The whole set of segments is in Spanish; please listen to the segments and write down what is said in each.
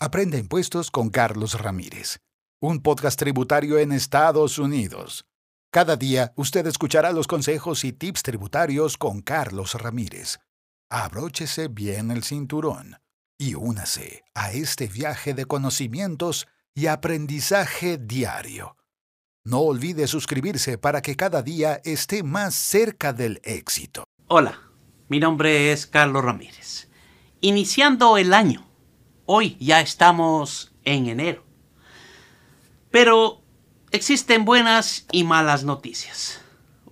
Aprende impuestos con Carlos Ramírez, un podcast tributario en Estados Unidos. Cada día usted escuchará los consejos y tips tributarios con Carlos Ramírez. Abróchese bien el cinturón y únase a este viaje de conocimientos y aprendizaje diario. No olvide suscribirse para que cada día esté más cerca del éxito. Hola, mi nombre es Carlos Ramírez. Iniciando el año, hoy ya estamos en enero. Pero existen buenas y malas noticias.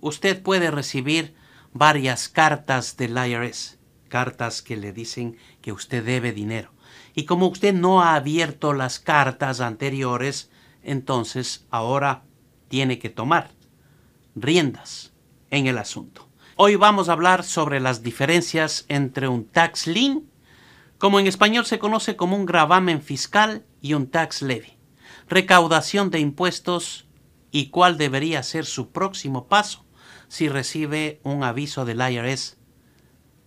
Usted puede recibir varias cartas del IRS, cartas que le dicen que usted debe dinero. Y como usted no ha abierto las cartas anteriores, entonces ahora tiene que tomar riendas en el asunto. Hoy vamos a hablar sobre las diferencias entre un tax lien, como en español se conoce como un gravamen fiscal, y un tax levy, recaudación de impuestos y cuál debería ser su próximo paso si recibe un aviso del IRS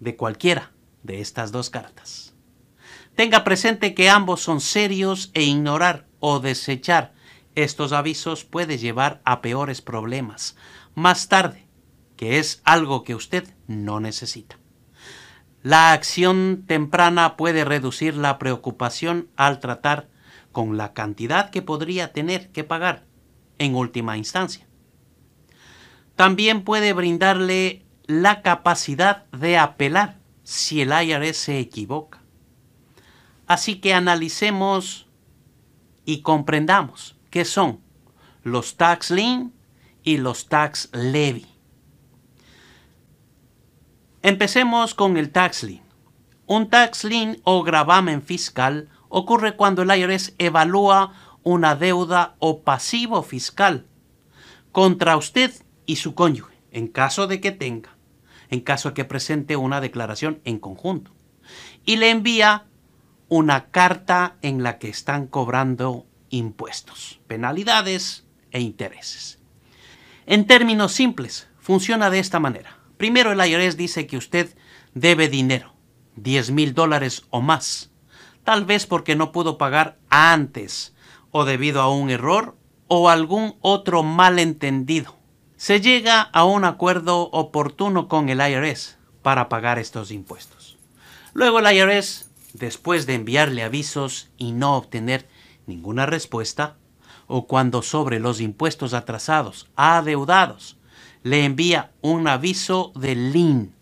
de cualquiera de estas dos cartas. Tenga presente que ambos son serios e ignorar o desechar estos avisos puede llevar a peores problemas más tarde, que es algo que usted no necesita. La acción temprana puede reducir la preocupación al tratar con la cantidad que podría tener que pagar en última instancia. También puede brindarle la capacidad de apelar si el IRS se equivoca. Así que analicemos y comprendamos ¿Qué son los tax lien y los tax levy. Empecemos con el tax lien. Un tax lien o gravamen fiscal ocurre cuando el IRS evalúa una deuda o pasivo fiscal contra usted y su cónyuge, en caso de que tenga, en caso de que presente una declaración en conjunto, y le envía una carta en la que están cobrando impuestos, penalidades e intereses. En términos simples, funciona de esta manera. Primero el IRS dice que usted debe dinero, 10 mil dólares o más, tal vez porque no pudo pagar antes o debido a un error o algún otro malentendido. Se llega a un acuerdo oportuno con el IRS para pagar estos impuestos. Luego el IRS, después de enviarle avisos y no obtener ninguna respuesta, o cuando sobre los impuestos atrasados, adeudados, le envía un aviso de lien.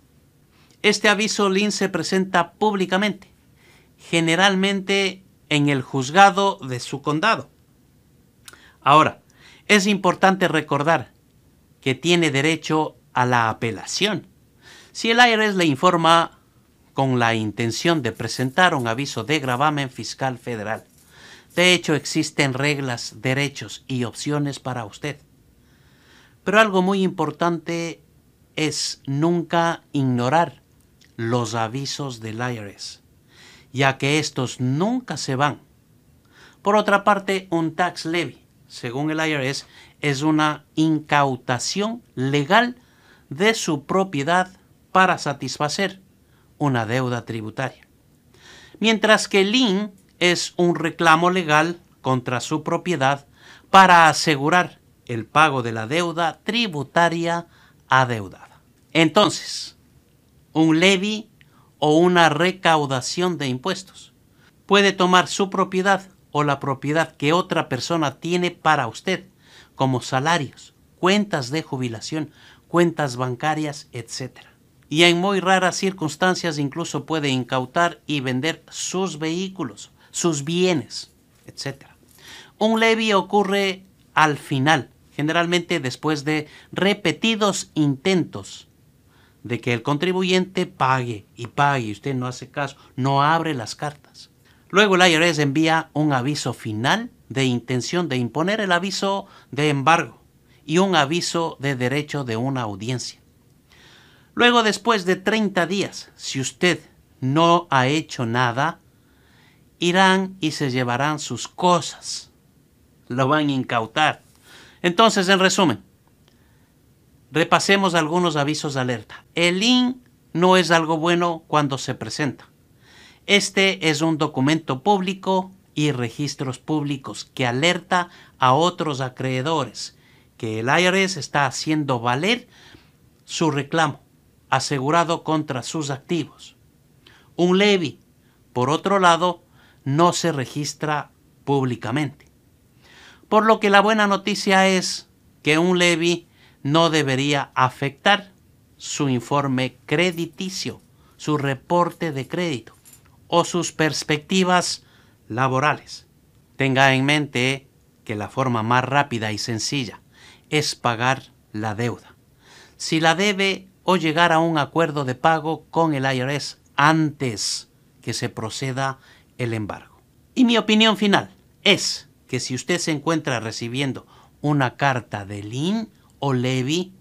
Este aviso lien se presenta públicamente, generalmente en el juzgado de su condado. Ahora, es importante recordar que tiene derecho a la apelación. Si el IRS le informa con la intención de presentar un aviso de gravamen fiscal federal de hecho, existen reglas, derechos y opciones para usted. Pero algo muy importante es nunca ignorar los avisos del IRS, ya que estos nunca se van. Por otra parte, un tax levy, según el IRS, es una incautación legal de su propiedad para satisfacer una deuda tributaria. Mientras que el lien es un reclamo legal contra su propiedad para asegurar el pago de la deuda tributaria adeudada. Entonces, un levy o una recaudación de impuestos puede tomar su propiedad o la propiedad que otra persona tiene para usted, como salarios, cuentas de jubilación, cuentas bancarias, etc. Y en muy raras circunstancias incluso puede incautar y vender sus vehículos sus bienes, etc. Un levy ocurre al final, generalmente después de repetidos intentos de que el contribuyente pague y pague y usted no hace caso, no abre las cartas. Luego el IRS envía un aviso final de intención de imponer el aviso de embargo y un aviso de derecho de una audiencia. Luego, después de 30 días, si usted no ha hecho nada, irán y se llevarán sus cosas. Lo van a incautar. Entonces, en resumen, repasemos algunos avisos de alerta. El IN no es algo bueno cuando se presenta. Este es un documento público y registros públicos que alerta a otros acreedores que el IRS está haciendo valer su reclamo asegurado contra sus activos. Un levy, por otro lado, no se registra públicamente. Por lo que la buena noticia es que un levy no debería afectar su informe crediticio, su reporte de crédito o sus perspectivas laborales. Tenga en mente que la forma más rápida y sencilla es pagar la deuda. Si la debe o llegar a un acuerdo de pago con el IRS antes que se proceda el embargo. Y mi opinión final es que si usted se encuentra recibiendo una carta de lien o levy,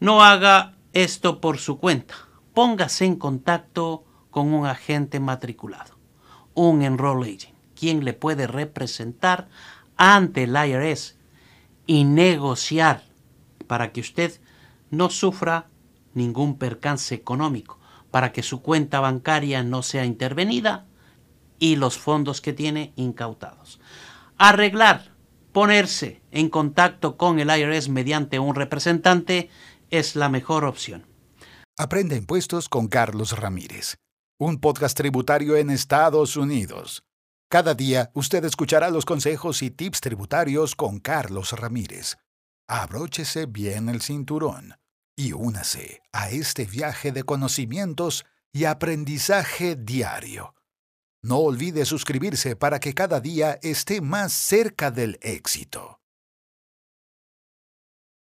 no haga esto por su cuenta. Póngase en contacto con un agente matriculado, un enroll agent, quien le puede representar ante el IRS y negociar para que usted no sufra ningún percance económico, para que su cuenta bancaria no sea intervenida y los fondos que tiene incautados. Arreglar, ponerse en contacto con el IRS mediante un representante es la mejor opción. Aprende impuestos con Carlos Ramírez, un podcast tributario en Estados Unidos. Cada día usted escuchará los consejos y tips tributarios con Carlos Ramírez. Abróchese bien el cinturón y únase a este viaje de conocimientos y aprendizaje diario. No olvide suscribirse para que cada día esté más cerca del éxito.